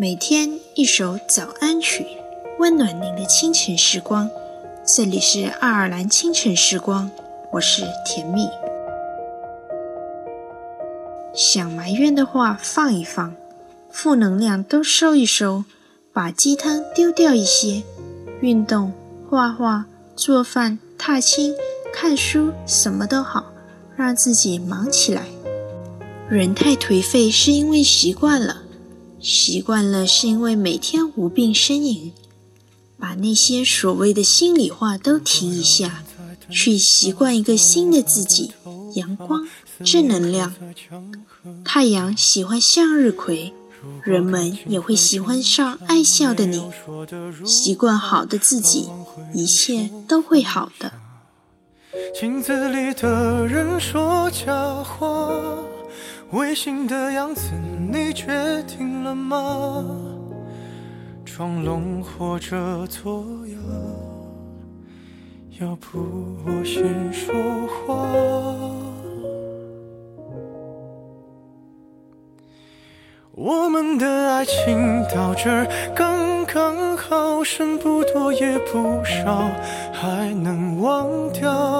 每天一首早安曲，温暖您的清晨时光。这里是爱尔兰清晨时光，我是甜蜜。想埋怨的话放一放，负能量都收一收，把鸡汤丢掉一些。运动、画画、做饭、踏青、看书，什么都好，让自己忙起来。人太颓废是因为习惯了，习惯了是因为每天无病呻吟。把那些所谓的心里话都停一下，去习惯一个新的自己。阳光，正能量。太阳喜欢向日葵，人们也会喜欢上爱笑的你。习惯好的自己，一切都会好的。镜子里的人说假话，违心的样子，你决定了吗？装聋或者作哑，要不我先说话。我们的爱情到这刚刚好，剩不多也不少，还能忘掉。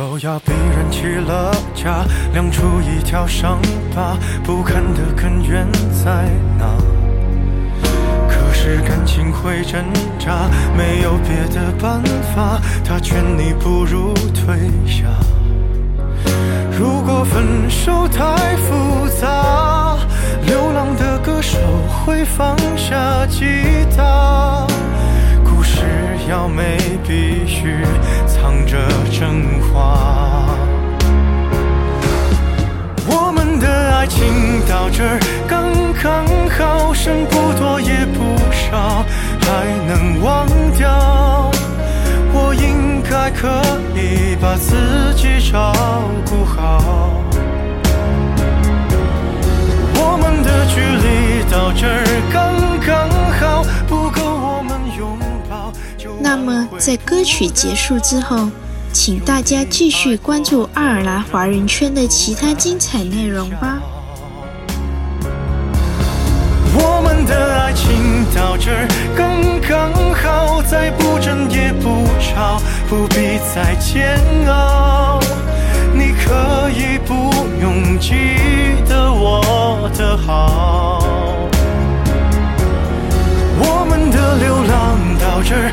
否要逼人起了家，亮出一条伤疤？不堪的根源在哪？可是感情会挣扎，没有别的办法。他劝你不如退下。如果分手太复杂，流浪的歌手会放下吉他。故事要美，必须。藏着真话。我们的爱情到这刚刚好，剩不多也不少，还能忘掉。我应该可以把自己照顾好。那么，在歌曲结束之后，请大家继续关注爱尔兰华人圈的其他精彩内容吧。我们的爱情到这儿刚刚好，再不争也不吵，不必再煎熬。你可以不用记得我的好。我们的流浪到这儿。